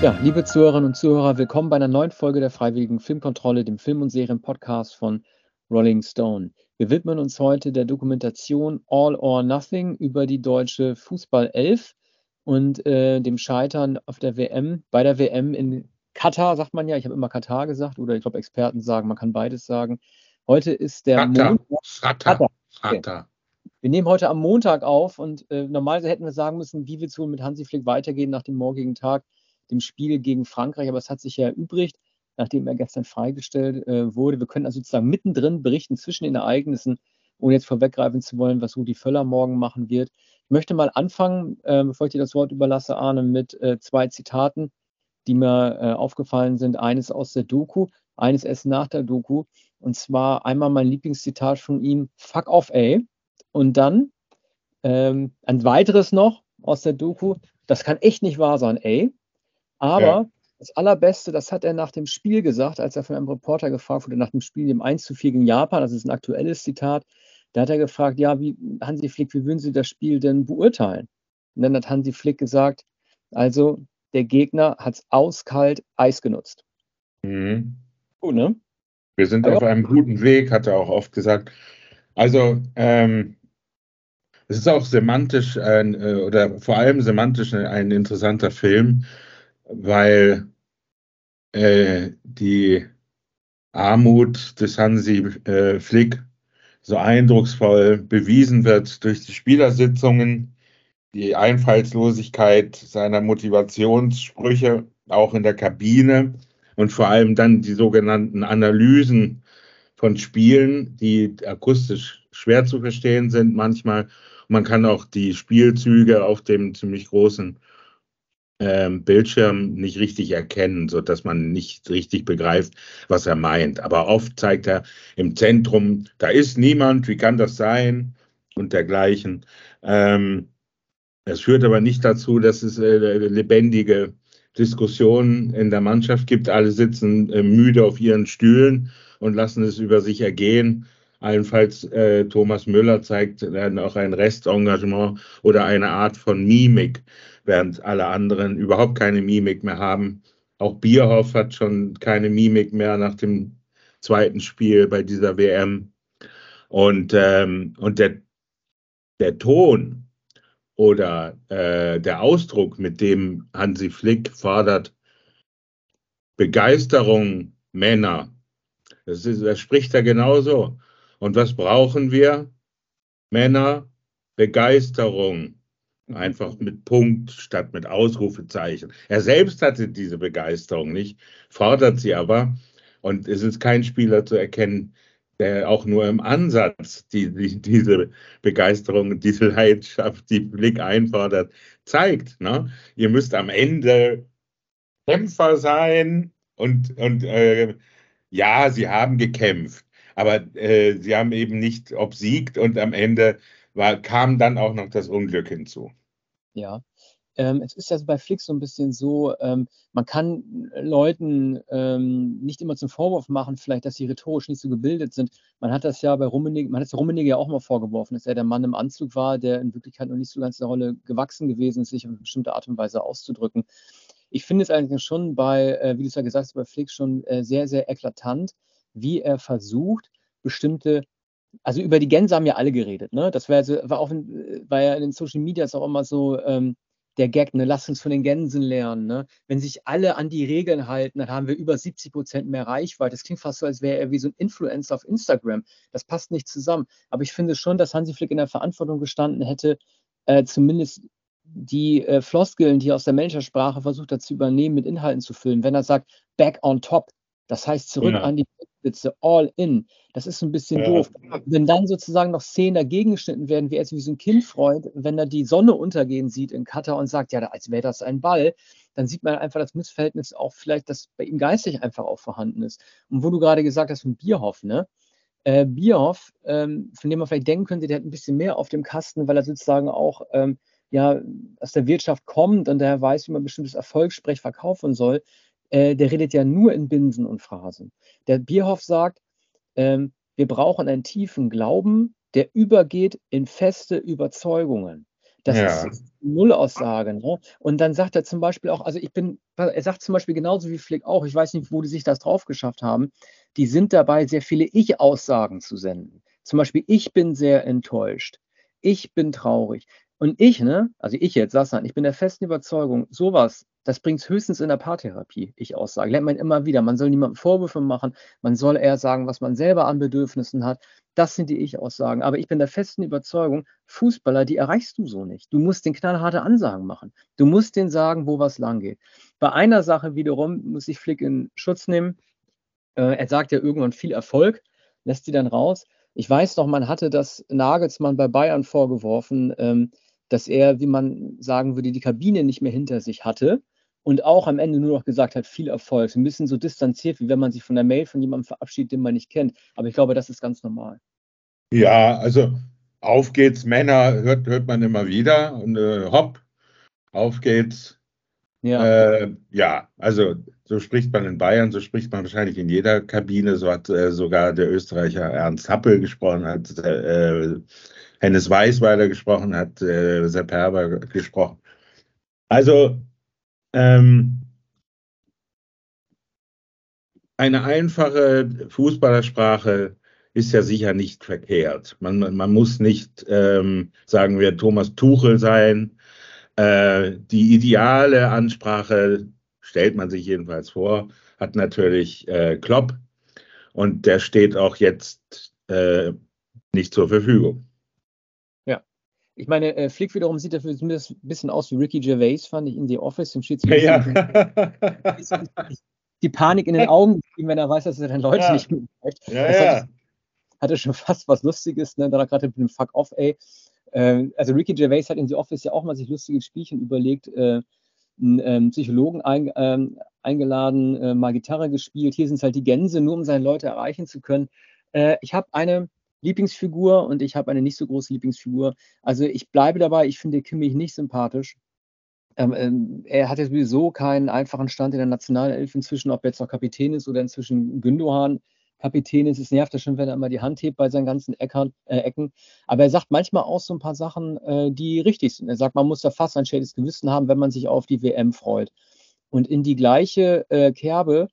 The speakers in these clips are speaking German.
Ja, liebe Zuhörerinnen und Zuhörer, willkommen bei einer neuen Folge der Freiwilligen Filmkontrolle, dem Film- und Serien-Podcast von Rolling Stone. Wir widmen uns heute der Dokumentation All or Nothing über die deutsche Fußball-Elf und äh, dem Scheitern auf der WM, bei der WM in Katar, sagt man ja. Ich habe immer Katar gesagt, oder ich glaube, Experten sagen, man kann beides sagen. Heute ist der Katar. Montag. Okay. Katar. Wir nehmen heute am Montag auf und äh, normalerweise hätten wir sagen müssen, wie wir wohl mit Hansi Flick weitergehen nach dem morgigen Tag dem Spiel gegen Frankreich, aber es hat sich ja erübrigt, nachdem er gestern freigestellt äh, wurde. Wir können also sozusagen mittendrin berichten zwischen den Ereignissen, ohne jetzt vorweggreifen zu wollen, was Rudi Völler morgen machen wird. Ich möchte mal anfangen, äh, bevor ich dir das Wort überlasse, Arne, mit äh, zwei Zitaten, die mir äh, aufgefallen sind. Eines aus der Doku, eines erst nach der Doku. Und zwar einmal mein Lieblingszitat von ihm, fuck off, ey. Und dann ähm, ein weiteres noch aus der Doku, das kann echt nicht wahr sein, ey. Aber Ja. das Allerbeste, das hat er nach dem Spiel gesagt, als er von einem Reporter gefragt wurde, nach dem Spiel, dem 1 zu 4 gegen Japan, das ist ein aktuelles Zitat, da hat er gefragt, ja, wie, Hansi Flick, wie würden Sie das Spiel denn beurteilen? Und dann hat Hansi Flick gesagt, also der Gegner hat es auskalt Eis genutzt. Mhm. Gut, ne? Wir sind Ja. auf einem guten Weg, hat er auch oft gesagt. Also, ähm, es ist auch semantisch ein, äh, oder vor allem semantisch ein interessanter Film, weil äh, die Armut des Hansi äh, Flick so eindrucksvoll bewiesen wird durch die Spielersitzungen, die Einfallslosigkeit seiner Motivationssprüche auch in der Kabine und vor allem dann die sogenannten Analysen von Spielen, die akustisch schwer zu verstehen sind manchmal. Man kann auch die Spielzüge auf dem ziemlich großen ähm, Bildschirm nicht richtig erkennen, so dass man nicht richtig begreift, was er meint. Aber oft zeigt er im Zentrum, da ist niemand, wie kann das sein und dergleichen. Ähm, es führt aber nicht dazu, dass es äh, lebendige Diskussionen in der Mannschaft gibt. Alle sitzen äh, müde auf ihren Stühlen und lassen es über sich ergehen. Allenfalls äh, Thomas Müller zeigt dann auch ein Restengagement oder eine Art von Mimik, während alle anderen überhaupt keine Mimik mehr haben. Auch Bierhoff hat schon keine Mimik mehr nach dem zweiten Spiel bei dieser WM. Und, ähm, und der, der Ton oder äh, der Ausdruck, mit dem Hansi Flick fordert, Begeisterung Männer, das, ist, das spricht er genauso. Und was brauchen wir? Männer, Begeisterung. Einfach mit Punkt statt mit Ausrufezeichen. Er selbst hatte diese Begeisterung nicht, fordert sie aber. Und es ist kein Spieler zu erkennen, der auch nur im Ansatz die, die, diese Begeisterung, diese Leidenschaft, die Blick einfordert, zeigt. Ne? Ihr müsst am Ende Kämpfer sein und, und äh, ja, sie haben gekämpft, aber äh, sie haben eben nicht obsiegt und am Ende war, kam dann auch noch das Unglück hinzu. Ja. Ähm, es ist ja bei Flick so ein bisschen so, ähm, man kann Leuten ähm, nicht immer zum Vorwurf machen, vielleicht, dass sie rhetorisch nicht so gebildet sind. Man hat das ja bei Rummenigge, man hat es Rummenigge ja auch mal vorgeworfen, dass er der Mann im Anzug war, der in Wirklichkeit noch nicht so ganz der Rolle gewachsen gewesen ist, sich auf eine bestimmte Art und Weise auszudrücken. Ich finde es eigentlich schon bei, äh, wie du es ja gesagt hast, bei Flick schon äh, sehr, sehr eklatant, wie er versucht, bestimmte also über die Gänse haben ja alle geredet, ne? Das war, also, war auch war ja in den Social Medias auch immer so ähm, der Gag, ne? Lass uns von den Gänsen lernen, ne? Wenn sich alle an die Regeln halten, dann haben wir über 70 Prozent mehr Reichweite. Das klingt fast so, als wäre er wie so ein Influencer auf Instagram. Das passt nicht zusammen. Aber ich finde schon, dass Hansi Flick in der Verantwortung gestanden hätte, äh, zumindest die äh, Floskeln, die er aus der Managersprache versucht hat zu übernehmen, mit Inhalten zu füllen. Wenn er sagt, back on top, das heißt zurück Ja. an die Spitze, all in. Das ist ein bisschen Ja. doof. Wenn dann sozusagen noch Szenen dagegen geschnitten werden, wie er wie so ein Kindfreund, wenn er die Sonne untergehen sieht in Katar und sagt, ja, als wäre das ein Ball, dann sieht man einfach das Missverhältnis auch vielleicht, dass bei ihm geistig einfach auch vorhanden ist. Und wo du gerade gesagt hast von Bierhoff, ne? Äh, Bierhoff, ähm, von dem man vielleicht denken könnte, der hat ein bisschen mehr auf dem Kasten, weil er sozusagen auch ähm, ja, aus der Wirtschaft kommt und daher weiß, wie man bestimmtes Erfolgssprech verkaufen soll. Äh, der redet ja nur in Binsen und Phrasen. Der Bierhoff sagt, ähm, wir brauchen einen tiefen Glauben, der übergeht in feste Überzeugungen. Das Ja. ist Nullaussage. Ne? Und dann sagt er zum Beispiel auch, also ich bin er sagt zum Beispiel genauso wie Flick auch, ich weiß nicht, wo die sich das drauf geschafft haben, die sind dabei, sehr viele Ich-Aussagen zu senden. Zum Beispiel, ich bin sehr enttäuscht, ich bin traurig. Und ich, ne, also ich jetzt, Sassan, ich bin der festen Überzeugung, sowas, das bringt es höchstens in der Paartherapie, ich aussage. Lernt man immer wieder. Man soll niemandem Vorwürfe machen, man soll eher sagen, was man selber an Bedürfnissen hat. Das sind die Ich-Aussagen. Aber ich bin der festen Überzeugung, Fußballer, die erreichst du so nicht. Du musst den knallharte Ansagen machen. Du musst denen sagen, wo was lang geht. Bei einer Sache wiederum muss ich Flick in Schutz nehmen. Äh, er sagt ja irgendwann viel Erfolg, lässt sie dann raus. Ich weiß noch, man hatte das Nagelsmann bei Bayern vorgeworfen, ähm, dass er, wie man sagen würde, die Kabine nicht mehr hinter sich hatte und auch am Ende nur noch gesagt hat, viel Erfolg. Ein bisschen so distanziert, wie wenn man sich von der Mail von jemandem verabschiedet, den man nicht kennt. Aber ich glaube, das ist ganz normal. Ja, also auf geht's, Männer hört, hört man immer wieder und äh, hopp, auf geht's. Ja. Äh, ja, also so spricht man in Bayern, so spricht man wahrscheinlich in jeder Kabine. So hat äh, sogar der Österreicher Ernst Happel gesprochen, hat äh, Hennes Weißweiler gesprochen, hat äh, Sepp Herber gesprochen. Also ähm, eine einfache Fußballersprache ist ja sicher nicht verkehrt. Man, man muss nicht, ähm, sagen wir, Thomas Tuchel sein. Äh, die ideale Ansprache, stellt man sich jedenfalls vor, hat natürlich äh, Klopp und der steht auch jetzt äh, nicht zur Verfügung. Ich meine, äh, Flick wiederum sieht dafür zumindest ein bisschen aus wie Ricky Gervais, fand ich in The Office, im Schiedsrichter. Ja. Die Panik in den Augen, wenn er weiß, dass er dann Leute ja. nicht mehr Ja, das ja. Hatte, hatte, schon fast was Lustiges, ne? Dann gerade mit dem Fuck off, ey. Äh, also Ricky Gervais hat in The Office ja auch mal sich lustige Spielchen überlegt, äh, einen ähm, Psychologen ein, ähm, eingeladen, äh, mal Gitarre gespielt. Hier sind es halt die Gänse, nur um seine Leute erreichen zu können. Äh, ich habe eine Lieblingsfigur und ich habe eine nicht so große Lieblingsfigur. Also ich bleibe dabei, ich finde Kimmich nicht sympathisch. Ähm, ähm, er hat ja sowieso keinen einfachen Stand in der Nationalelf inzwischen, ob er jetzt noch Kapitän ist oder inzwischen Gündohan Kapitän ist. Es nervt ja schon, wenn er immer die Hand hebt bei seinen ganzen Eckern, äh, Ecken. Aber er sagt manchmal auch so ein paar Sachen, äh, die richtig sind. Er sagt, man muss da fast ein schädiges Gewissen haben, wenn man sich auf die WM freut. Und in die gleiche äh, Kerbe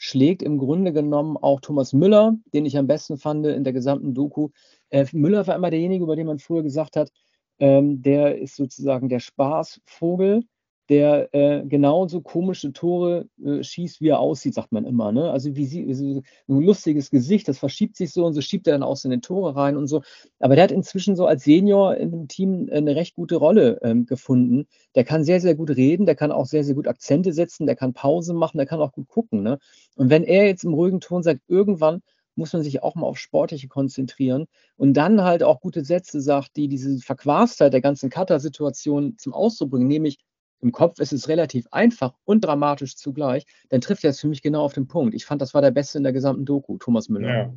schlägt im Grunde genommen auch Thomas Müller, den ich am besten fand in der gesamten Doku. Äh, Müller war immer derjenige, über den man früher gesagt hat, ähm, der ist sozusagen der Spaßvogel der äh, genauso komische Tore äh, schießt, wie er aussieht, sagt man immer. Ne? Also wie sie, so ein lustiges Gesicht, das verschiebt sich so und so schiebt er dann auch so in den Tore rein und so. Aber der hat inzwischen so als Senior in dem Team eine recht gute Rolle ähm, gefunden. Der kann sehr, sehr gut reden, der kann auch sehr, sehr gut Akzente setzen, der kann Pause machen, der kann auch gut gucken. Ne? Und wenn er jetzt im ruhigen Ton sagt, irgendwann muss man sich auch mal auf Sportliche konzentrieren und dann halt auch gute Sätze sagt, die diese Verquastheit der ganzen Cutter-Situation zum Ausdruck bringen, nämlich im Kopf ist es relativ einfach und dramatisch zugleich, dann trifft er es für mich genau auf den Punkt. Ich fand, das war der Beste in der gesamten Doku, Thomas Müller. Ja,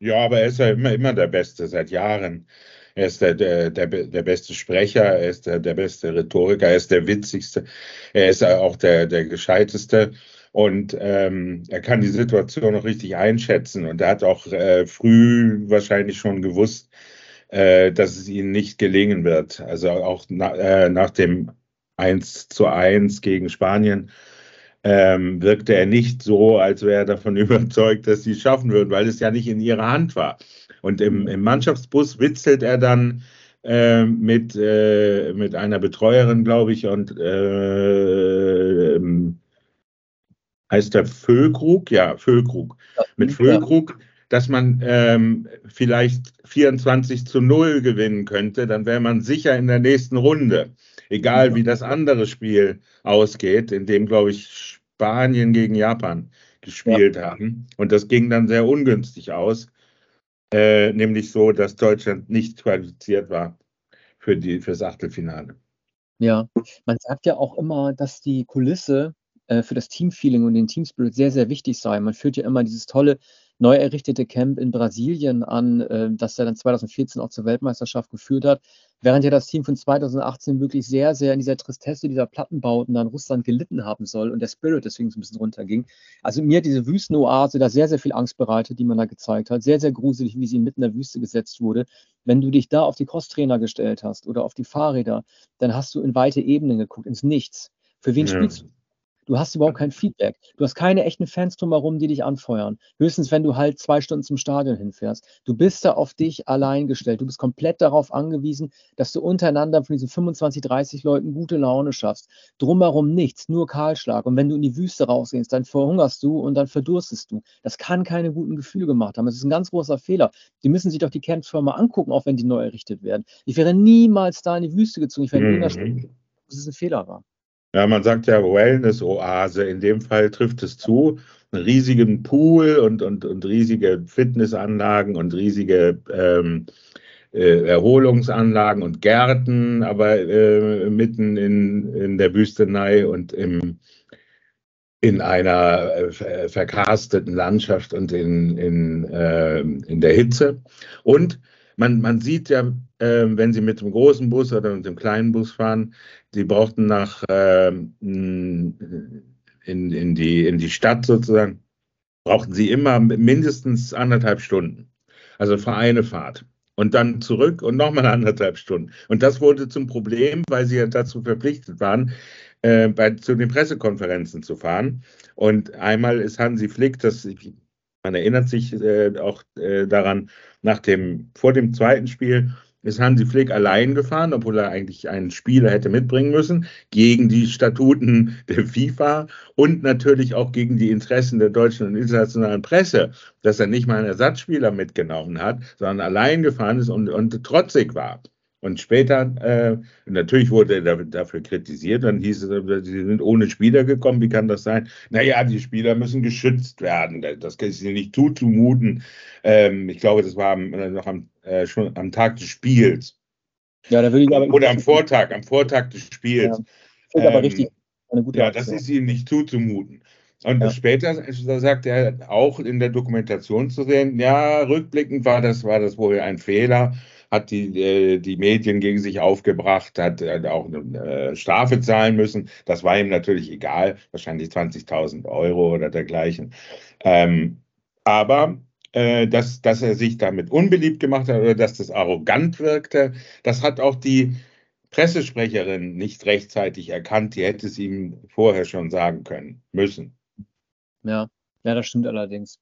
ja aber er ist ja immer, immer der Beste seit Jahren. Er ist der, der, der, der beste Sprecher, er ist der, der beste Rhetoriker, er ist der witzigste, er ist auch der, der gescheiteste und ähm, er kann die Situation noch richtig einschätzen und er hat auch äh, früh wahrscheinlich schon gewusst, äh, dass es ihnen nicht gelingen wird. Also auch na, äh, nach dem 1 zu 1 gegen Spanien, ähm, wirkte er nicht so, als wäre er davon überzeugt, dass sie es schaffen würden, weil es ja nicht in ihrer Hand war. Und im, im Mannschaftsbus witzelt er dann äh, mit, äh, mit einer Betreuerin, glaube ich, und äh, ähm, heißt der Füllkrug? Ja, Füllkrug. Mit Füllkrug, dass man ähm, vielleicht 24 zu 0 gewinnen könnte, dann wäre man sicher in der nächsten Runde egal wie das andere Spiel ausgeht, in dem, glaube ich, Spanien gegen Japan gespielt ja. haben. Und das ging dann sehr ungünstig aus, äh, nämlich so, dass Deutschland nicht qualifiziert war für, die, für das Achtelfinale. Ja, man sagt ja auch immer, dass die Kulisse äh, für das Teamfeeling und den Teamspirit sehr, sehr wichtig sei. Man führt ja immer dieses tolle neu errichtete Camp in Brasilien an, äh, das er dann 2014 auch zur Weltmeisterschaft geführt hat, während ja das Team von 2018 wirklich sehr, sehr in dieser Tristesse dieser Plattenbauten dann Russland gelitten haben soll und der Spirit deswegen so ein bisschen runterging. Also mir hat diese Wüstenoase da sehr, sehr viel Angst bereitet, die man da gezeigt hat. Sehr, sehr gruselig, wie sie mitten in der Wüste gesetzt wurde. Wenn du dich da auf die Crosstrainer gestellt hast oder auf die Fahrräder, dann hast du in weite Ebenen geguckt, ins Nichts. Für wen ja. spielst du? Du hast überhaupt kein Feedback. Du hast keine echten Fans drumherum, die dich anfeuern. Höchstens, wenn du halt zwei Stunden zum Stadion hinfährst. Du bist da auf dich allein gestellt. Du bist komplett darauf angewiesen, dass du untereinander von diesen 25, 30 Leuten gute Laune schaffst. Drumherum nichts, nur Kahlschlag. Und wenn du in die Wüste rausgehst, dann verhungerst du und dann verdurstest du. Das kann keine guten Gefühle gemacht haben. Das ist ein ganz großer Fehler. Die müssen sich doch die Campsfirma angucken, auch wenn die neu errichtet werden. Ich wäre niemals da in die Wüste gezogen. Ich wäre mhm. in dass es ein Fehler war. Ja, man sagt ja Wellness-Oase. In dem Fall trifft es zu. Einen riesigen Pool und, und, und riesige Fitnessanlagen und riesige ähm, äh, Erholungsanlagen und Gärten, aber äh, mitten in, in der Wüstenei und im, in einer äh, verkarsteten Landschaft und in, in, äh, in der Hitze. Und man, man sieht ja, äh, wenn Sie mit dem großen Bus oder mit dem kleinen Bus fahren, Sie brauchten nach äh, in, in, die, in die Stadt sozusagen, brauchten Sie immer mindestens anderthalb Stunden. Also für eine Fahrt. Und dann zurück und nochmal anderthalb Stunden. Und das wurde zum Problem, weil sie ja dazu verpflichtet waren, äh, bei, zu den Pressekonferenzen zu fahren. Und einmal ist Hansi Flick, das, man erinnert sich äh, auch äh, daran, nach dem, vor dem zweiten Spiel ist Hansi Flick allein gefahren, obwohl er eigentlich einen Spieler hätte mitbringen müssen, gegen die Statuten der FIFA und natürlich auch gegen die Interessen der deutschen und internationalen Presse, dass er nicht mal einen Ersatzspieler mitgenommen hat, sondern allein gefahren ist und, und trotzig war. Und später, äh, natürlich wurde er dafür kritisiert, dann hieß es, sie sind ohne Spieler gekommen, wie kann das sein? Naja, die Spieler müssen geschützt werden, das kann ich ihnen nicht zuzumuten. Ähm, ich glaube, das war am, noch am, äh, schon am Tag des Spiels. Ja, da würde ich aber Oder am Vortag, am Vortag des Spiels. Ja, ähm, aber richtig. ja, das ist ihnen nicht zuzumuten. Und ja. später da sagt er auch in der Dokumentation zu sehen, ja, rückblickend war das, war das wohl ein Fehler hat die, äh, die Medien gegen sich aufgebracht, hat äh, auch eine äh, Strafe zahlen müssen. Das war ihm natürlich egal, wahrscheinlich 20.000 Euro oder dergleichen. Ähm, aber äh, dass, dass er sich damit unbeliebt gemacht hat oder dass das arrogant wirkte, das hat auch die Pressesprecherin nicht rechtzeitig erkannt. Die hätte es ihm vorher schon sagen können, müssen. Ja, ja, das stimmt allerdings.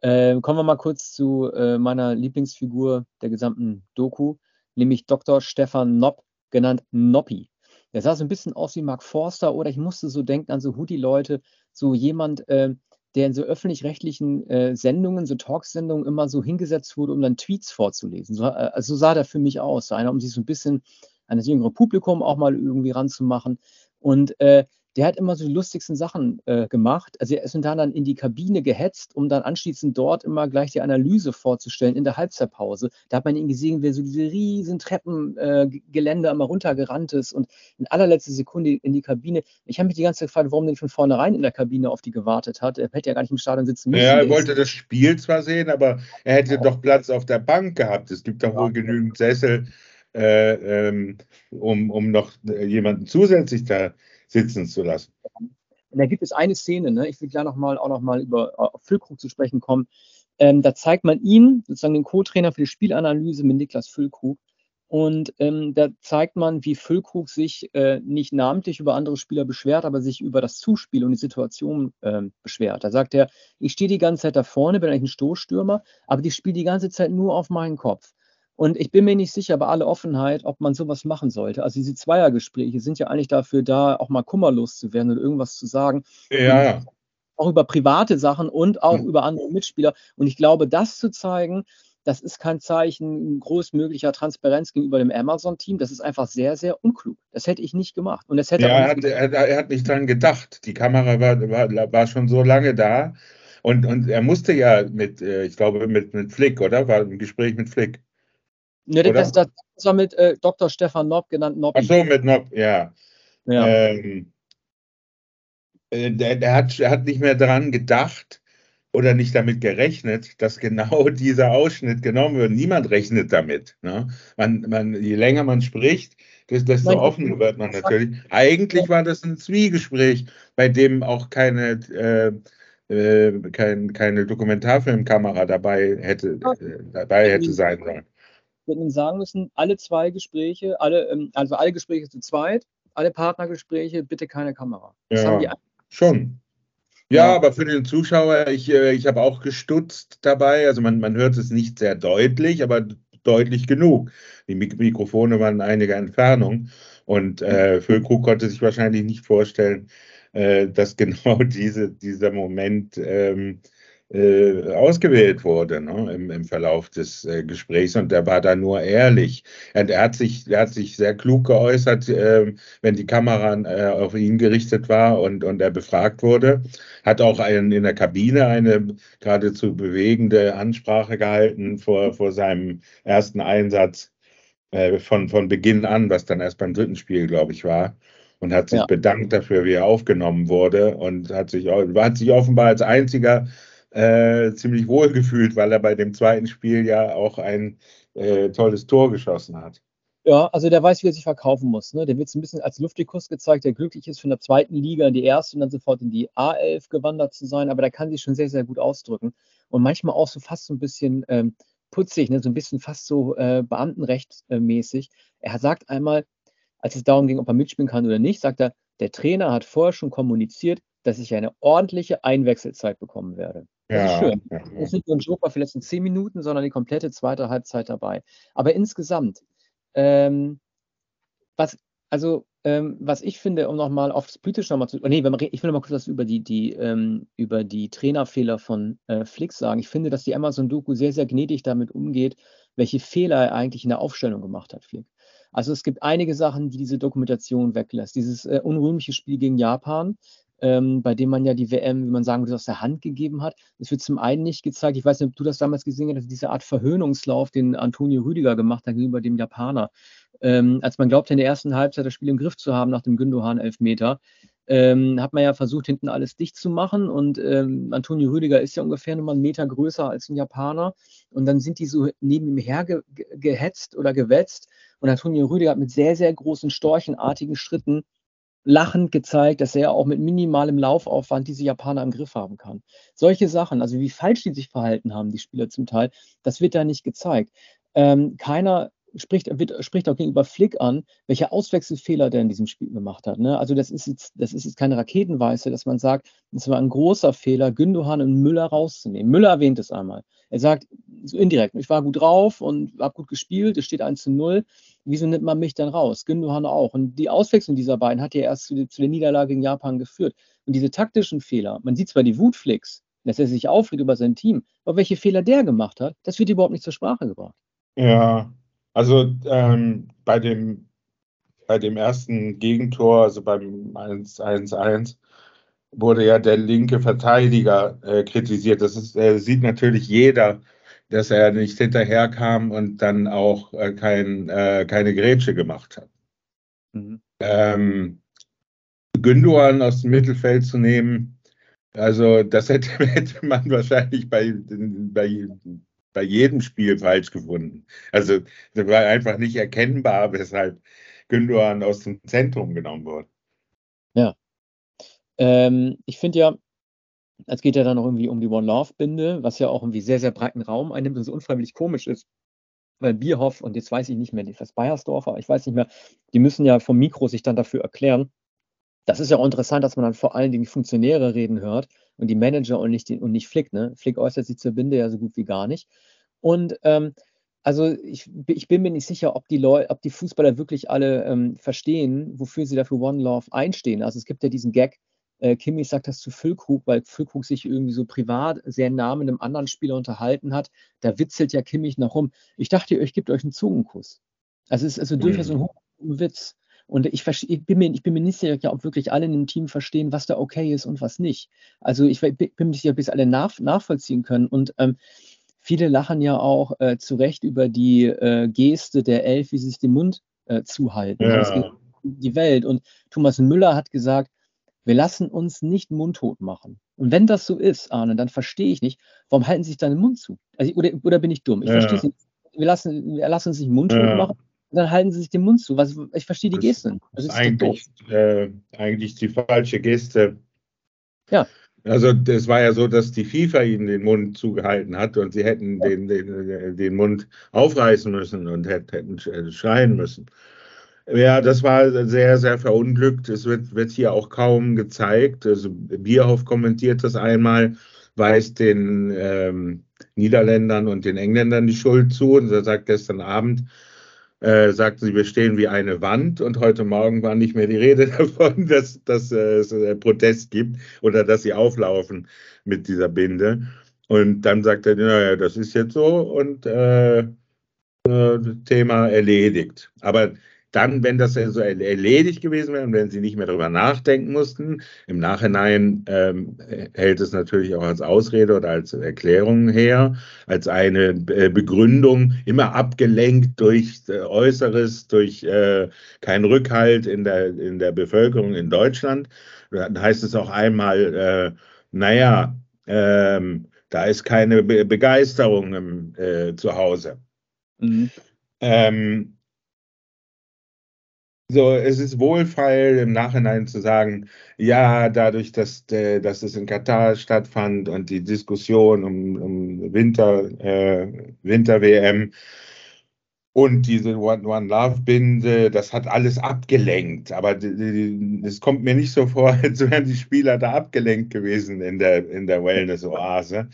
Äh, kommen wir mal kurz zu äh, meiner Lieblingsfigur der gesamten Doku, nämlich Dr. Stefan Nopp, genannt Noppi. Der sah so ein bisschen aus wie Mark Forster oder ich musste so denken an so Hoodie-Leute, so jemand, äh, der in so öffentlich-rechtlichen äh, Sendungen, so Talksendungen immer so hingesetzt wurde, um dann Tweets vorzulesen. So, äh, also so sah der für mich aus. So einer, um sich so ein bisschen an das jüngere Publikum auch mal irgendwie ranzumachen. Und äh, der hat immer so die lustigsten Sachen äh, gemacht. Also er ist dann, dann in die Kabine gehetzt, um dann anschließend dort immer gleich die Analyse vorzustellen in der Halbzeitpause. Da hat man ihn gesehen, wie er so diese riesen Treppengeländer äh, immer runtergerannt ist und in allerletzter Sekunde in die Kabine. Ich habe mich die ganze Zeit gefragt, warum der von vornherein in der Kabine auf die gewartet hat. Er hätte ja gar nicht im Stadion sitzen müssen. Ja, er wollte das Spiel zwar sehen, aber er hätte ja. doch Platz auf der Bank gehabt. Es gibt doch wohl genügend Sessel, äh, ähm, um, um noch jemanden zusätzlich da sitzen zu lassen. Und da gibt es eine Szene, ne? ich will gleich noch mal, auch noch mal über auf Füllkrug zu sprechen kommen. Ähm, da zeigt man ihn, sozusagen den Co-Trainer für die Spielanalyse mit Niklas Füllkrug. Und ähm, da zeigt man, wie Füllkrug sich äh, nicht namentlich über andere Spieler beschwert, aber sich über das Zuspiel und die Situation ähm, beschwert. Da sagt er, ich stehe die ganze Zeit da vorne, bin eigentlich ein Stoßstürmer, aber die spielt die ganze Zeit nur auf meinen Kopf. Und ich bin mir nicht sicher, bei aller Offenheit, ob man sowas machen sollte. Also diese Zweiergespräche sind ja eigentlich dafür da, auch mal kummerlos zu werden oder irgendwas zu sagen. Ja, ja. Auch über private Sachen und auch mhm. über andere Mitspieler. Und ich glaube, das zu zeigen, das ist kein Zeichen großmöglicher Transparenz gegenüber dem Amazon-Team. Das ist einfach sehr, sehr unklug. Das hätte ich nicht gemacht. Und das hätte ja, er, hat, er, er, hat nicht dran gedacht. Die Kamera war, war, war schon so lange da. Und, und er musste ja mit, äh, ich glaube, mit, mit Flick, oder? War im Gespräch mit Flick. Ne, das, das, war mit äh, Dr. Stefan Nopp, genannt Nopp. Ach so, mit Nopp, ja. ja. Ähm, äh, der, der, hat, der hat nicht mehr daran gedacht oder nicht damit gerechnet, dass genau dieser Ausschnitt genommen wird. Niemand rechnet damit. Ne? Man, man, je länger man spricht, desto offener wird man natürlich. Eigentlich war das ein Zwiegespräch, bei dem auch keine, äh, äh, kein, keine Dokumentarfilmkamera dabei hätte, äh, dabei hätte sein sollen hätte man sagen müssen, alle zwei Gespräche, alle, ähm, also alle Gespräche zu zweit, alle Partnergespräche, bitte keine Kamera. Das ja. haben die Schon. Ja, aber für den Zuschauer, ich, äh, ich habe auch gestutzt dabei. Also man, man hört es nicht sehr deutlich, aber deutlich genug. Die Mik Mikrofone waren in einiger Entfernung. Und äh, Füllkrug konnte sich wahrscheinlich nicht vorstellen, äh, dass genau diese, dieser Moment ähm, äh, ausgewählt wurde ne, im, im, Verlauf des äh, Gesprächs und der war da nur ehrlich. Und er hat sich, er hat sich sehr klug geäußert, äh, wenn die Kamera äh, auf ihn gerichtet war und, und er befragt wurde. Hat auch einen, in der Kabine eine geradezu bewegende Ansprache gehalten vor, vor seinem ersten Einsatz äh, von, von Beginn an, was dann erst beim dritten Spiel, glaube ich, war und hat sich ja. bedankt dafür, wie er aufgenommen wurde und hat sich, hat sich offenbar als einziger äh, ziemlich wohl gefühlt, weil er bei dem zweiten Spiel ja auch ein äh, tolles Tor geschossen hat. Ja, also der weiß, wie er sich verkaufen muss. Ne? Der wird so ein bisschen als Luftikus gezeigt, der glücklich ist, von der zweiten Liga in die erste und dann sofort in die A11 gewandert zu sein. Aber der kann sich schon sehr, sehr gut ausdrücken. Und manchmal auch so fast so ein bisschen ähm, putzig, ne? so ein bisschen fast so äh, Beamtenrechtmäßig. er sagt einmal, als es darum ging, ob er mitspielen kann oder nicht, sagt er, der Trainer hat vorher schon kommuniziert, dass ich eine ordentliche Einwechselzeit bekommen werde. Das ja, ist schön. Ja, ja. ist nicht nur ein Joker für die letzten zehn Minuten, sondern die komplette zweite Halbzeit dabei. Aber insgesamt, ähm, was, also, ähm, was ich finde, um nochmal aufs Politische nochmal zu. Nee, ich will noch mal kurz was über die, die, ähm, über die Trainerfehler von äh, Flick sagen. Ich finde, dass die Amazon-Doku sehr, sehr gnädig damit umgeht, welche Fehler er eigentlich in der Aufstellung gemacht hat, Flick. Also es gibt einige Sachen, die diese Dokumentation weglässt. Dieses äh, unrühmliche Spiel gegen Japan, ähm, bei dem man ja die WM, wie man sagen würde, aus der Hand gegeben hat. Es wird zum einen nicht gezeigt, ich weiß nicht, ob du das damals gesehen hast, diese Art Verhöhnungslauf, den Antonio Rüdiger gemacht hat gegenüber dem Japaner. Ähm, als man glaubte, in der ersten Halbzeit das Spiel im Griff zu haben nach dem Gündohan-Elfmeter, ähm, hat man ja versucht, hinten alles dicht zu machen. Und ähm, Antonio Rüdiger ist ja ungefähr nochmal einen Meter größer als ein Japaner. Und dann sind die so neben ihm hergehetzt oder gewetzt. Und Antonio Rüdiger hat mit sehr, sehr großen, storchenartigen Schritten lachend gezeigt, dass er auch mit minimalem Laufaufwand diese Japaner im Griff haben kann. Solche Sachen, also wie falsch die sich verhalten haben, die Spieler zum Teil, das wird da nicht gezeigt. Ähm, keiner spricht, wird, spricht auch gegenüber Flick an, welche Auswechselfehler der in diesem Spiel gemacht hat. Ne? Also das ist, jetzt, das ist jetzt keine Raketenweise, dass man sagt, es war ein großer Fehler, Gündohan und Müller rauszunehmen. Müller erwähnt es einmal. Er sagt so indirekt, ich war gut drauf und habe gut gespielt, es steht 1 zu 0. Wieso nimmt man mich dann raus? Gündohan auch. Und die Auswechslung dieser beiden hat ja erst zu, zu der Niederlage gegen Japan geführt. Und diese taktischen Fehler, man sieht zwar die Wutflicks, dass er sich aufregt über sein Team, aber welche Fehler der gemacht hat, das wird überhaupt nicht zur Sprache gebracht. Ja, also ähm, bei, dem, bei dem ersten Gegentor, also beim 1-1-1, wurde ja der linke Verteidiger äh, kritisiert. Das ist, äh, sieht natürlich jeder, dass er nicht hinterherkam und dann auch äh, kein, äh, keine Grätsche gemacht hat. Mhm. Ähm, Gündogan aus dem Mittelfeld zu nehmen, also das hätte, hätte man wahrscheinlich bei, bei bei jedem Spiel falsch gefunden. Also das war einfach nicht erkennbar, weshalb Gündogan aus dem Zentrum genommen wurde. Ja. Ähm, ich finde ja, es geht ja dann noch irgendwie um die One Love Binde, was ja auch irgendwie sehr, sehr breiten Raum einnimmt und so unfreiwillig komisch ist. Weil Bierhoff und jetzt weiß ich nicht mehr, das Bayersdorfer, ich weiß nicht mehr, die müssen ja vom Mikro sich dann dafür erklären. Das ist ja auch interessant, dass man dann vor allen Dingen die Funktionäre reden hört und die Manager und nicht, und nicht Flick. Ne? Flick äußert sich zur Binde ja so gut wie gar nicht. Und ähm, also ich, ich, bin mir nicht sicher, ob die Leute, ob die Fußballer wirklich alle ähm, verstehen, wofür sie dafür One Love einstehen. Also es gibt ja diesen Gag, äh, Kimmich sagt das zu Füllkrug, weil Füllkrug sich irgendwie so privat sehr nah mit einem anderen Spieler unterhalten hat. Da witzelt ja Kimmich noch rum. Ich dachte, euch gibt euch einen Zungenkuss. Also es ist also durchaus mhm. ein Witz. Und ich, ich, bin mir, ich bin mir nicht sicher, ob wirklich alle in dem Team verstehen, was da okay ist und was nicht. Also ich bin mir nicht sicher, ob es alle nach, nachvollziehen können. Und ähm, viele lachen ja auch äh, zu Recht über die äh, Geste der Elf, wie sie sich den Mund äh, zuhalten. Ja. Um die Welt. Und Thomas Müller hat gesagt, wir lassen uns nicht mundtot machen. Und wenn das so ist, Arne, dann verstehe ich nicht, warum halten sie sich deinen Mund zu? Also, oder, oder bin ich dumm? Ich ja. verstehe es nicht. Wir lassen, wir lassen uns nicht mundtot ja. machen dann halten sie sich den Mund zu. Was, ich verstehe die Geste. Das ist eigentlich, äh, eigentlich die falsche Geste. Ja. Also es war ja so, dass die FIFA ihnen den Mund zugehalten hat und sie hätten den, den, den Mund aufreißen müssen und hätten schreien müssen. Ja, das war sehr, sehr verunglückt. Es wird, wird hier auch kaum gezeigt. Also Bierhoff kommentiert das einmal, weist den ähm, Niederländern und den Engländern die Schuld zu. Und er sagt gestern Abend, äh, sagten sie, wir stehen wie eine Wand und heute Morgen war nicht mehr die Rede davon, dass, dass äh, es äh, Protest gibt oder dass sie auflaufen mit dieser Binde. Und dann sagt er, naja, das ist jetzt so und äh, äh Thema erledigt. Aber dann, wenn das so erledigt gewesen wäre und wenn sie nicht mehr darüber nachdenken mussten, im Nachhinein ähm, hält es natürlich auch als Ausrede oder als Erklärung her, als eine äh, Begründung, immer abgelenkt durch äh, Äußeres, durch äh, keinen Rückhalt in der, in der Bevölkerung in Deutschland. Dann heißt es auch einmal, äh, naja, ähm, da ist keine Be Begeisterung im, äh, zu Hause. Mhm. Ähm, so, es ist wohlfeil im Nachhinein zu sagen, ja, dadurch, dass, äh, dass es in Katar stattfand und die Diskussion um, um Winter, äh, Winter-WM und diese One, One Love Binde, das hat alles abgelenkt. Aber es kommt mir nicht so vor, als wären die Spieler da abgelenkt gewesen in der, in der Wellness-Oase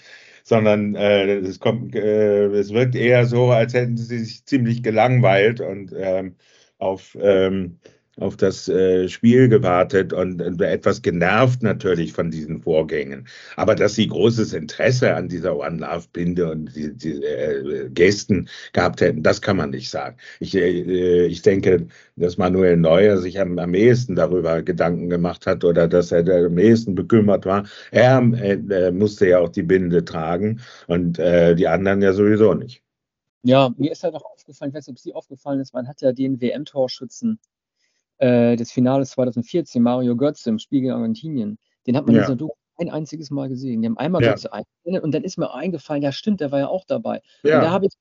sondern äh, es, kommt, äh, es wirkt eher so, als hätten sie sich ziemlich gelangweilt und ähm, auf, ähm, auf das äh, Spiel gewartet und äh, etwas genervt natürlich von diesen Vorgängen. Aber dass sie großes Interesse an dieser One Love Binde und die, die äh, Gästen gehabt hätten, das kann man nicht sagen. Ich, äh, ich denke, dass Manuel Neuer sich am, am ehesten darüber Gedanken gemacht hat oder dass er am ehesten bekümmert war. Er äh, musste ja auch die Binde tragen und äh, die anderen ja sowieso nicht. Ja, mir ist halt auch aufgefallen, ich weiß nicht, ob es dir aufgefallen ist, man hat ja den WM-Torschützen äh, des Finales 2014, Mario Götze im Spiel gegen Argentinien, den hat man ja. in dieser Doku ein einziges Mal gesehen. Die haben einmal ja. Götze eingeblendet und dann ist mir eingefallen, ja stimmt, der war ja auch dabei. Ja. Und da habe ich,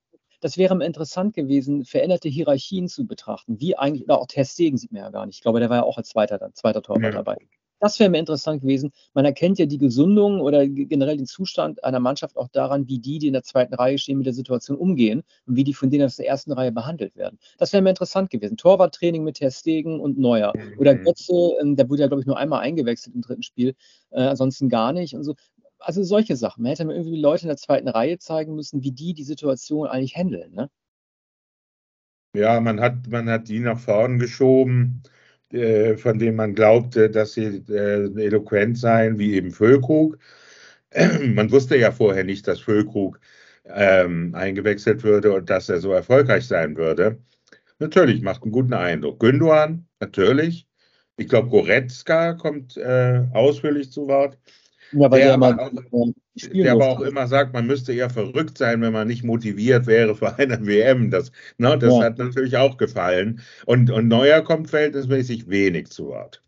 das wäre mir interessant gewesen, veränderte Hierarchien zu betrachten. Wie eigentlich, oder auch Ter Stegen sieht man ja gar nicht. Ich glaube, der war ja auch als zweiter, zweiter Torwart ja. dabei. Das wäre mir interessant gewesen. Man erkennt ja die Gesundung oder generell den Zustand einer Mannschaft auch daran, wie die, die in der zweiten Reihe stehen, mit der Situation umgehen und wie die von denen aus der ersten Reihe behandelt werden. Das wäre mir interessant gewesen. Torwarttraining mit Herr Stegen und Neuer. Oder mhm. Götze, ähm, der wurde ja, glaube ich, nur einmal eingewechselt im dritten Spiel, äh, ansonsten gar nicht und so. Also solche Sachen. Man hätte mir irgendwie Leute in der zweiten Reihe zeigen müssen, wie die die Situation eigentlich handeln. Ne? Ja, man hat, man hat die nach vorn geschoben von denen man glaubte, dass sie äh, eloquent seien, wie eben Füllkrug. Man wusste ja vorher nicht, dass Füllkrug ähm, eingewechselt würde und dass er so erfolgreich sein würde. Natürlich, macht einen guten Eindruck. Gündogan, natürlich. Ich glaube, Goretzka kommt äh, ausführlich zu Wort. Ja, weil der, aber auch, der aber auch immer sagt, man müsste eher verrückt sein, wenn man nicht motiviert wäre für eine WM. Das, ne, das ja. hat natürlich auch gefallen. Und, und Neuer kommt verhältnismäßig wenig zu Wort.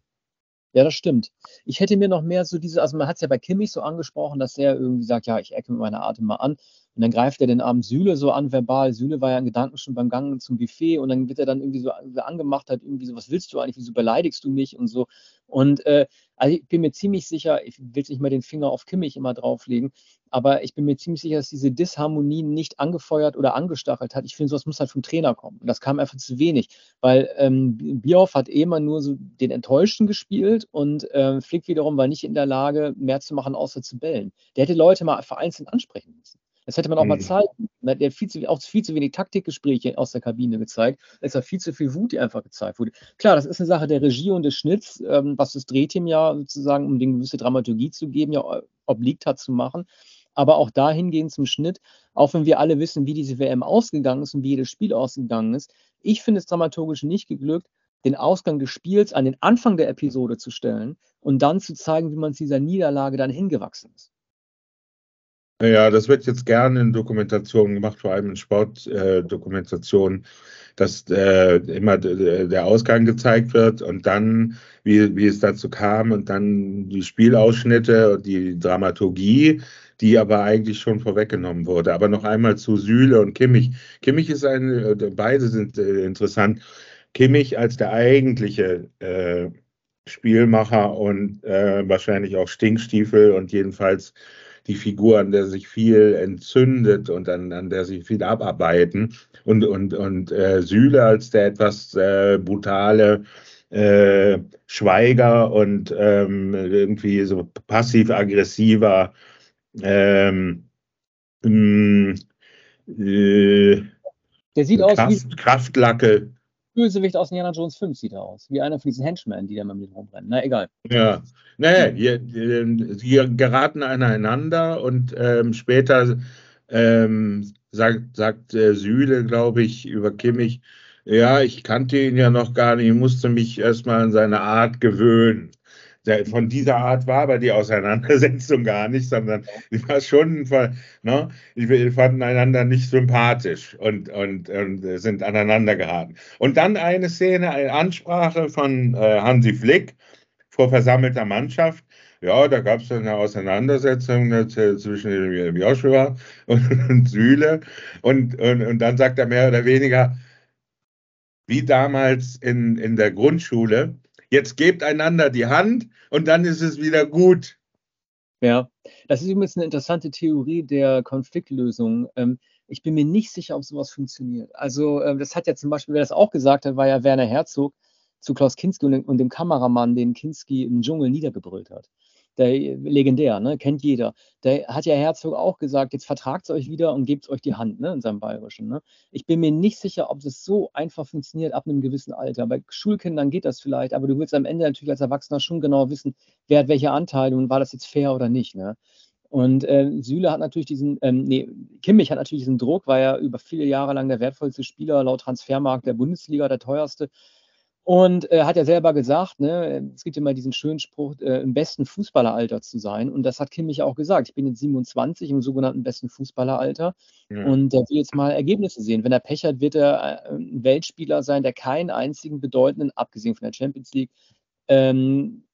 Ja, das stimmt. Ich hätte mir noch mehr so diese, also man hat es ja bei Kimmich so angesprochen, dass er irgendwie sagt, ja, ich ecke mit meiner Atem mal an. Und dann greift er den armen Süle so an, verbal. Süle war ja in Gedanken schon beim Gang zum Buffet und dann wird er dann irgendwie so angemacht, hat irgendwie so, was willst du eigentlich, wieso beleidigst du mich und so. Und äh, also ich bin mir ziemlich sicher, ich will nicht mal den Finger auf Kimmich immer drauflegen, aber ich bin mir ziemlich sicher, dass diese Disharmonie nicht angefeuert oder angestachelt hat. Ich finde, sowas muss halt vom Trainer kommen. Und das kam einfach zu wenig, weil ähm, Bierhoff hat eh immer nur so den Enttäuschten gespielt und ähm, Flick wiederum war nicht in der Lage, mehr zu machen, außer zu bellen. Der hätte Leute mal vereinzelt ansprechen müssen. Das hätte man auch mhm. mal zeigen. Der hat viel zu, auch viel zu wenig Taktikgespräche aus der Kabine gezeigt. Es hat viel zu viel Wut, die einfach gezeigt wurde. Klar, das ist eine Sache der Regie und des Schnitts, ähm, was das Drehteam ja sozusagen, um eine gewisse Dramaturgie zu geben, ja obliegt hat zu machen. Aber auch dahingehend zum Schnitt, auch wenn wir alle wissen, wie diese WM ausgegangen ist und wie jedes Spiel ausgegangen ist, ich finde es dramaturgisch nicht geglückt, den Ausgang des Spiels an den Anfang der Episode zu stellen und dann zu zeigen, wie man zu dieser Niederlage dann hingewachsen ist. Ja, das wird jetzt gerne in Dokumentationen gemacht, vor allem in Sportdokumentationen, äh, dass äh, immer der Ausgang gezeigt wird und dann, wie, wie es dazu kam und dann die Spielausschnitte und die Dramaturgie, die aber eigentlich schon vorweggenommen wurde. Aber noch einmal zu Süle und Kimmich. Kimmich ist ein, äh, beide sind äh, interessant. Kimmich als der eigentliche äh, Spielmacher und äh, wahrscheinlich auch Stinkstiefel und jedenfalls die Figur, an der sich viel entzündet und an, an der sich viel abarbeiten. Und, und, und äh, Süle als der etwas äh, brutale äh, Schweiger und ähm, irgendwie so passiv-aggressiver ähm, mm, äh, der sieht Kraft, aus wie Kraftlacke. Bösewicht aus Indiana Jones 5 sieht er aus. Wie einer von diesen Henchmen, die da mal mit rumrennen. Na, egal. Ja. Naja, sie geraten aneinander und ähm, später ähm, sagt, sagt äh, Süle, glaube ich, über Kimmich, ja, ich kannte ihn ja noch gar nicht, ich musste mich erstmal an seine Art gewöhnen von dieser Art war aber die Auseinandersetzung gar nicht, sondern die war schon, ne, wir fanden einander nicht sympathisch und, und, und sind aneinander geraten. Und dann eine Szene, eine Ansprache von äh, Hansi Flick vor versammelter Mannschaft. Ja, da gab es eine Auseinandersetzung zwischen Joshua und, und Süle. Und, und, und dann sagt er mehr oder weniger, wie damals in, in der Grundschule, Jetzt gebt einander die Hand und dann ist es wieder gut. Ja, das ist übrigens eine interessante Theorie der Konfliktlösung. Ähm, ich bin mir nicht sicher, ob sowas funktioniert. Also, äh, das hat ja zum Beispiel, wer das auch gesagt hat, war ja Werner Herzog zu Klaus Kinski und dem Kameramann, den Kinski im Dschungel niedergebrüllt hat der legendär, ne? kennt jeder. Der hat ja Herzog auch gesagt, jetzt vertragt euch wieder und gebt euch die Hand ne? in seinem Bayerischen. Ne? Ich bin mir nicht sicher, ob das so einfach funktioniert ab einem gewissen Alter. Bei Schulkindern geht das vielleicht, aber du willst am Ende natürlich als Erwachsener schon genau wissen, wer hat welche Anteile und war das jetzt fair oder nicht. Ne? Und äh, Süle hat natürlich diesen, ähm, nee, Kimmich hat natürlich diesen Druck, war ja über viele Jahre lang der wertvollste Spieler laut Transfermarkt der Bundesliga, der teuerste. Und äh, hat ja selber gesagt, ne, es gibt immer diesen schönen Spruch, äh, im besten Fußballeralter zu sein. Und das hat Kimmich auch gesagt. Ich bin jetzt 27 im sogenannten besten Fußballeralter ja. und der will jetzt mal Ergebnisse sehen. Wenn er Pech hat, wird er äh, ein Weltspieler sein, der keinen einzigen bedeutenden, abgesehen von der Champions League, ähm,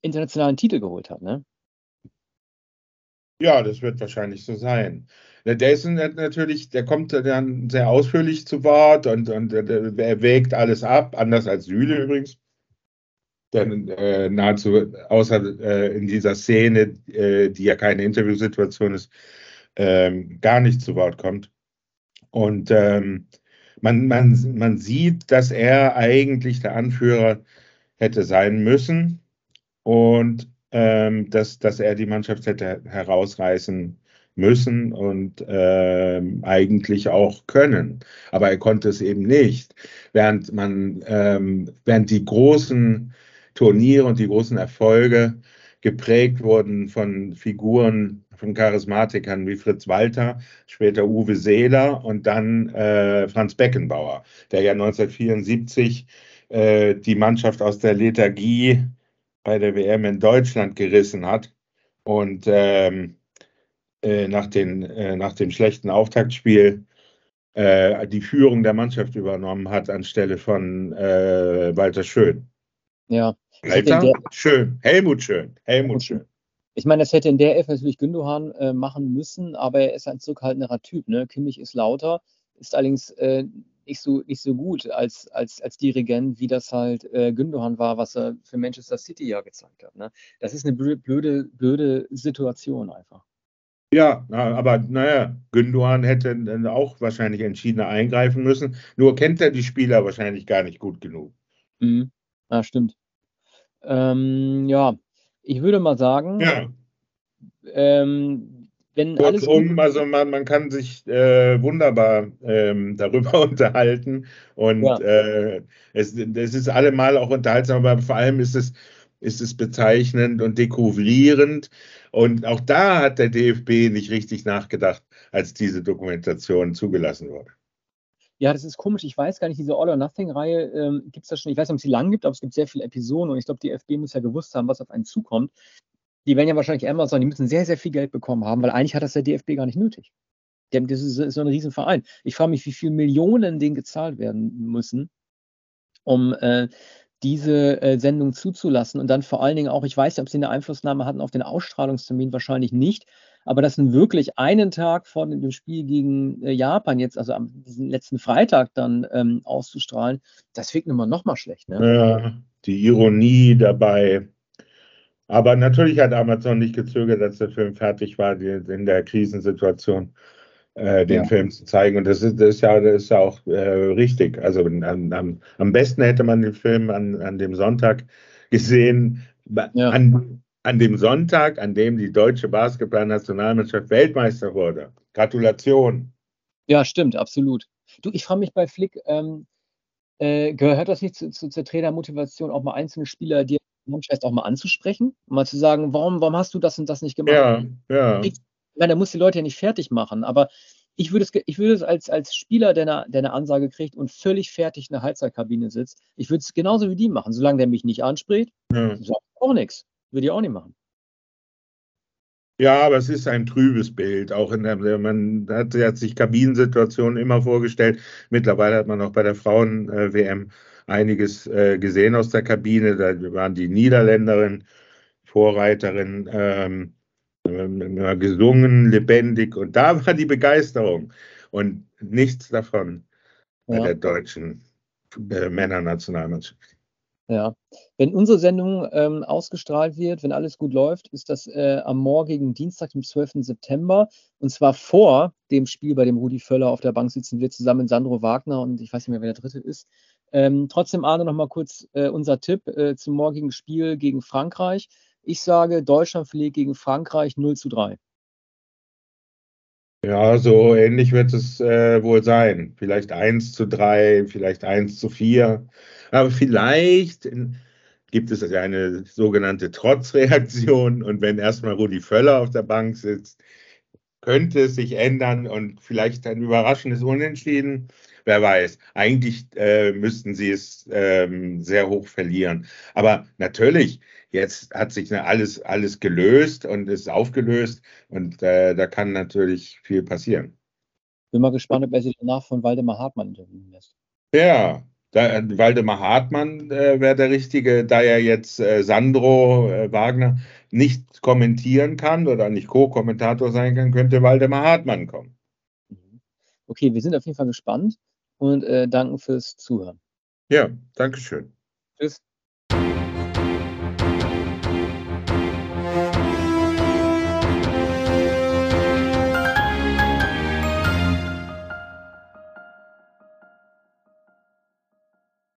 internationalen Titel geholt hat. Ne? Ja, das wird wahrscheinlich so sein. Der Jason natürlich, der kommt dann sehr ausführlich zu Wort und, und er wägt alles ab, anders als Süle übrigens. Denn äh, nahezu, außer äh, in dieser Szene, äh, die ja keine Interviewsituation ist, ähm, gar nicht zu Wort kommt. Und ähm, man, man, man sieht, dass er eigentlich der Anführer hätte sein müssen und ähm, dass, dass er die Mannschaft hätte herausreißen müssen und äh, eigentlich auch können. Aber er konnte es eben nicht. Während man, ähm, während die großen Turniere und die großen Erfolge geprägt wurden von Figuren, von Charismatikern wie Fritz Walter, später Uwe Seeler und dann äh, Franz Beckenbauer, der ja 1974 äh, die Mannschaft aus der Lethargie bei der WM in Deutschland gerissen hat. Und ähm, äh, nach, den, äh, nach dem schlechten Auftaktspiel äh, die Führung der Mannschaft übernommen hat anstelle von äh, Walter Schön. Ja. Walter Schön, Helmut Schön, Helmut Schön. Ich meine, das hätte in der F natürlich Gündohan äh, machen müssen, aber er ist ein zurückhaltenderer Typ. Ne? Kimmich ist lauter, ist allerdings äh, nicht, so, nicht so gut als, als, als Dirigent, wie das halt äh, Gündohan war, was er für Manchester City ja gezeigt hat. Ne? Das ist eine blöde, blöde Situation einfach. Ja, aber naja, Gündogan hätte dann auch wahrscheinlich entschiedener eingreifen müssen. Nur kennt er die Spieler wahrscheinlich gar nicht gut genug. Mhm. Ja, stimmt. Ähm, ja, ich würde mal sagen, ja. ähm, wenn Kurzum, also man, man kann sich äh, wunderbar ähm, darüber unterhalten und ja. äh, es, es ist allemal auch unterhaltsam, aber vor allem ist es, ist es bezeichnend und dekouvrierend, und auch da hat der DFB nicht richtig nachgedacht, als diese Dokumentation zugelassen wurde. Ja, das ist komisch. Ich weiß gar nicht, diese All or Nothing-Reihe ähm, gibt es da schon. Ich weiß nicht, ob es sie lang gibt, aber es gibt sehr viele Episoden und ich glaube, die DFB muss ja gewusst haben, was auf einen zukommt. Die werden ja wahrscheinlich Amazon, die müssen sehr, sehr viel Geld bekommen haben, weil eigentlich hat das der DFB gar nicht nötig. Das ist, so ein Riesenverein. Ich frage mich, wie viele Millionen denen gezahlt werden müssen, um äh, diese äh, Sendung zuzulassen und dann vor allen Dingen auch, ich weiß nicht, ob sie eine Einflussnahme hatten auf den Ausstrahlungstermin, wahrscheinlich nicht, aber das nun wirklich einen Tag vor dem Spiel gegen äh, Japan jetzt, also am letzten Freitag dann ähm, auszustrahlen, das wirkt nun mal noch mal schlecht. Ne? Ja, die Ironie dabei Aber natürlich hat Amazon nicht gezögert, dass der Film fertig war, in der Krisensituation äh, den ja. Film zu zeigen. Und das ist, das ist, ja, das ist ja auch äh, richtig. Also an, am, am besten hätte man den Film an, an dem Sonntag gesehen, ja. an, an dem Sonntag, an dem die deutsche Basketballnationalmannschaft Weltmeister wurde. Gratulation. Ja, stimmt, absolut. Du, ich frage mich bei Flick, ähm, äh, gehört das nicht zu, zu, zur Trainermotivation, auch mal einzelne Spieler, die vielleicht auch mal anzusprechen, mal zu sagen, warum, warum hast du das und das nicht gemacht? Ja, ja. Ich, meine, der muss die Leute ja nicht fertig machen, aber ich würde es, ich würde es als, als Spieler, der eine, der eine Ansage kriegt und völlig fertig in der Halbzeitkabine sitzt, ich würde es genauso wie die machen. Solange der mich nicht anspricht, ja. sagt auch nichts. Würde ich auch nicht machen. Ja, aber es ist ein trübes Bild. Auch in der, man hat, hat sich Kabinensituationen immer vorgestellt. Mittlerweile hat man auch bei der Frauen-WM einiges äh, gesehen aus der Kabine. Da waren die Niederländerin Vorreiterin, ähm, gesungen, lebendig. Und da war die Begeisterung. Und nichts davon ja. bei der deutschen äh, Männernationalmannschaft. Ja, wenn unsere Sendung ähm, ausgestrahlt wird, wenn alles gut läuft, ist das äh, am morgigen Dienstag, dem 12. September. Und zwar vor dem Spiel, bei dem Rudi Völler auf der Bank sitzen wird, zusammen mit Sandro Wagner und ich weiß nicht mehr, wer der dritte ist. Ähm, trotzdem, Arne, noch mal kurz äh, unser Tipp äh, zum morgigen Spiel gegen Frankreich. Ich sage, Deutschland verliert gegen Frankreich 0 zu 3. Ja, so ähnlich wird es äh, wohl sein. Vielleicht 1 zu 3, vielleicht 1 zu 4. Aber vielleicht gibt es eine sogenannte Trotzreaktion und wenn erstmal Rudi Völler auf der Bank sitzt, könnte es sich ändern und vielleicht ein überraschendes Unentschieden. Wer weiß. Eigentlich äh, müssten sie es ähm, sehr hoch verlieren. Aber natürlich, jetzt hat sich alles, alles gelöst und ist aufgelöst und äh, da kann natürlich viel passieren. Bin mal gespannt, ob er sich danach von Waldemar Hartmann interviewen lässt. Ja, da, Waldemar Hartmann äh, wäre der Richtige, da er jetzt äh, Sandro äh, Wagner nicht kommentieren kann oder nicht Co-Kommentator sein kann, könnte Waldemar Hartmann kommen. Mhm. Okay, wir sind auf jeden Fall gespannt und äh, danken fürs Zuhören. Ja, danke schön. Tschüss.